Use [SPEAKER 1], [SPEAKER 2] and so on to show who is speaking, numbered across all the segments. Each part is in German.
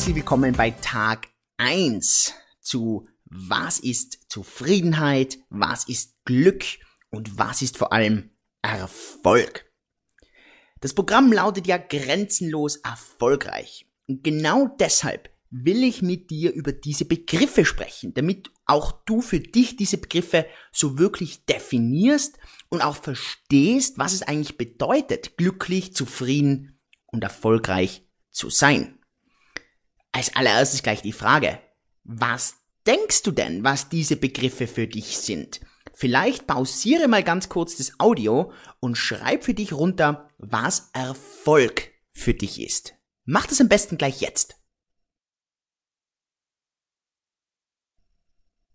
[SPEAKER 1] herzlich willkommen bei Tag 1 zu Was ist Zufriedenheit, was ist Glück und was ist vor allem Erfolg. Das Programm lautet ja grenzenlos erfolgreich. Und genau deshalb will ich mit dir über diese Begriffe sprechen, damit auch du für dich diese Begriffe so wirklich definierst und auch verstehst, was es eigentlich bedeutet, glücklich, zufrieden und erfolgreich zu sein. Als allererstes gleich die Frage, was denkst du denn, was diese Begriffe für dich sind? Vielleicht pausiere mal ganz kurz das Audio und schreib für dich runter, was Erfolg für dich ist. Mach das am besten gleich jetzt.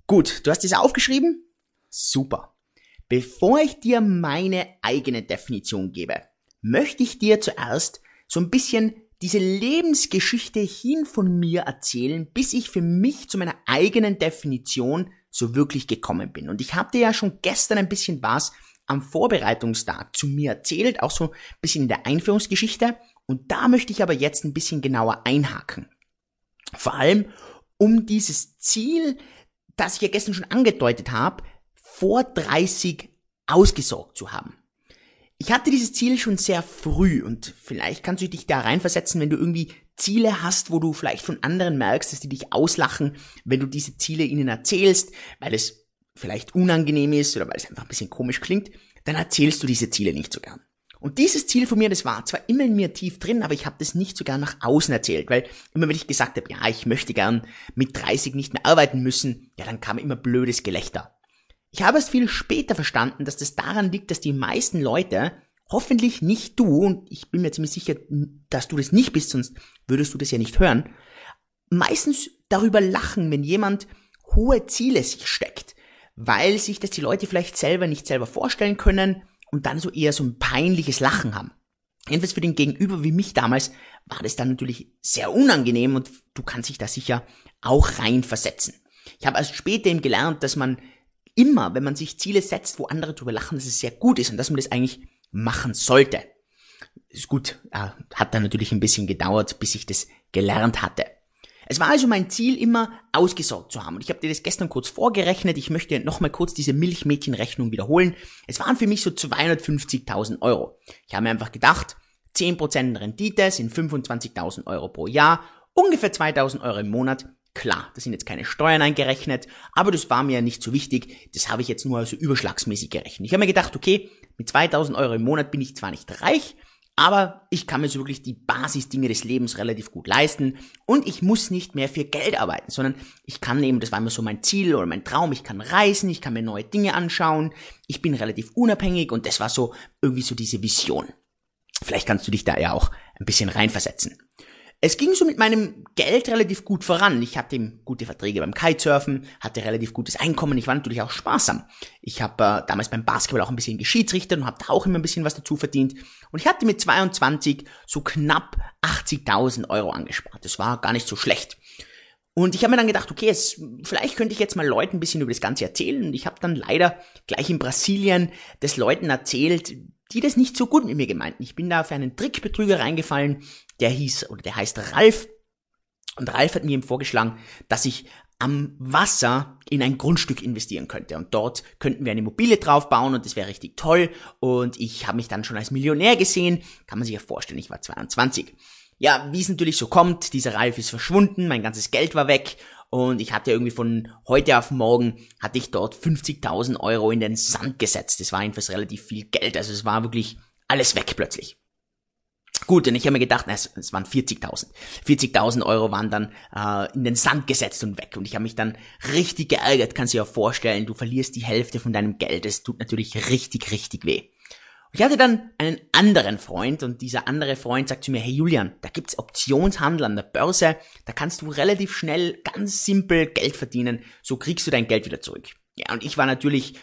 [SPEAKER 1] Gut, du hast diese aufgeschrieben? Super. Bevor ich dir meine eigene Definition gebe, möchte ich dir zuerst so ein bisschen diese Lebensgeschichte hin von mir erzählen, bis ich für mich zu meiner eigenen Definition so wirklich gekommen bin. Und ich habe dir ja schon gestern ein bisschen was am Vorbereitungstag zu mir erzählt, auch so ein bisschen in der Einführungsgeschichte. Und da möchte ich aber jetzt ein bisschen genauer einhaken. Vor allem um dieses Ziel das ich ja gestern schon angedeutet habe, vor 30 ausgesorgt zu haben. Ich hatte dieses Ziel schon sehr früh und vielleicht kannst du dich da reinversetzen, wenn du irgendwie Ziele hast, wo du vielleicht von anderen merkst, dass die dich auslachen, wenn du diese Ziele ihnen erzählst, weil es vielleicht unangenehm ist oder weil es einfach ein bisschen komisch klingt, dann erzählst du diese Ziele nicht so gern. Und dieses Ziel von mir, das war zwar immer in mir tief drin, aber ich habe das nicht so gern nach außen erzählt, weil immer wenn ich gesagt habe, ja, ich möchte gern mit 30 nicht mehr arbeiten müssen, ja, dann kam immer blödes Gelächter. Ich habe es viel später verstanden, dass das daran liegt, dass die meisten Leute, hoffentlich nicht du, und ich bin mir ziemlich sicher, dass du das nicht bist, sonst würdest du das ja nicht hören, meistens darüber lachen, wenn jemand hohe Ziele sich steckt, weil sich das die Leute vielleicht selber nicht selber vorstellen können, und dann so eher so ein peinliches Lachen haben. Jedenfalls für den Gegenüber wie mich damals war das dann natürlich sehr unangenehm und du kannst dich da sicher auch reinversetzen. Ich habe also später eben gelernt, dass man immer, wenn man sich Ziele setzt, wo andere drüber lachen, dass es sehr gut ist und dass man das eigentlich machen sollte. Ist gut, hat dann natürlich ein bisschen gedauert, bis ich das gelernt hatte. Es war also mein Ziel, immer ausgesorgt zu haben. Und ich habe dir das gestern kurz vorgerechnet. Ich möchte nochmal kurz diese Milchmädchenrechnung wiederholen. Es waren für mich so 250.000 Euro. Ich habe mir einfach gedacht, 10% Rendite sind 25.000 Euro pro Jahr, ungefähr 2.000 Euro im Monat. Klar, das sind jetzt keine Steuern eingerechnet, aber das war mir nicht so wichtig. Das habe ich jetzt nur also überschlagsmäßig gerechnet. Ich habe mir gedacht, okay, mit 2.000 Euro im Monat bin ich zwar nicht reich, aber ich kann mir so wirklich die Basisdinge des Lebens relativ gut leisten und ich muss nicht mehr für Geld arbeiten, sondern ich kann eben, das war immer so mein Ziel oder mein Traum, ich kann reisen, ich kann mir neue Dinge anschauen, ich bin relativ unabhängig und das war so irgendwie so diese Vision. Vielleicht kannst du dich da ja auch ein bisschen reinversetzen. Es ging so mit meinem Geld relativ gut voran. Ich hatte gute Verträge beim Kitesurfen, hatte relativ gutes Einkommen. Ich war natürlich auch sparsam. Ich habe äh, damals beim Basketball auch ein bisschen geschiedsrichtert und habe da auch immer ein bisschen was dazu verdient. Und ich hatte mit 22 so knapp 80.000 Euro angespart. Das war gar nicht so schlecht. Und ich habe mir dann gedacht, okay, es, vielleicht könnte ich jetzt mal Leuten ein bisschen über das Ganze erzählen. Und ich habe dann leider gleich in Brasilien des Leuten erzählt, die das nicht so gut mit mir gemeinten. Ich bin da auf einen Trickbetrüger reingefallen, der hieß, oder der heißt Ralf. Und Ralf hat mir eben vorgeschlagen, dass ich am Wasser in ein Grundstück investieren könnte. Und dort könnten wir eine Immobilie draufbauen und das wäre richtig toll. Und ich habe mich dann schon als Millionär gesehen. Kann man sich ja vorstellen, ich war 22. Ja, wie es natürlich so kommt, dieser Ralf ist verschwunden, mein ganzes Geld war weg und ich hatte irgendwie von heute auf morgen hatte ich dort 50.000 Euro in den Sand gesetzt. Das war jedenfalls relativ viel Geld, also es war wirklich alles weg plötzlich. Gut, und ich habe mir gedacht, es, es waren 40.000. 40.000 Euro waren dann äh, in den Sand gesetzt und weg. Und ich habe mich dann richtig geärgert, kannst du dir auch vorstellen. Du verlierst die Hälfte von deinem Geld. Es tut natürlich richtig, richtig weh. Ich hatte dann einen anderen Freund und dieser andere Freund sagt zu mir, hey Julian, da gibt's Optionshandel an der Börse, da kannst du relativ schnell, ganz simpel Geld verdienen, so kriegst du dein Geld wieder zurück. Ja, und ich war natürlich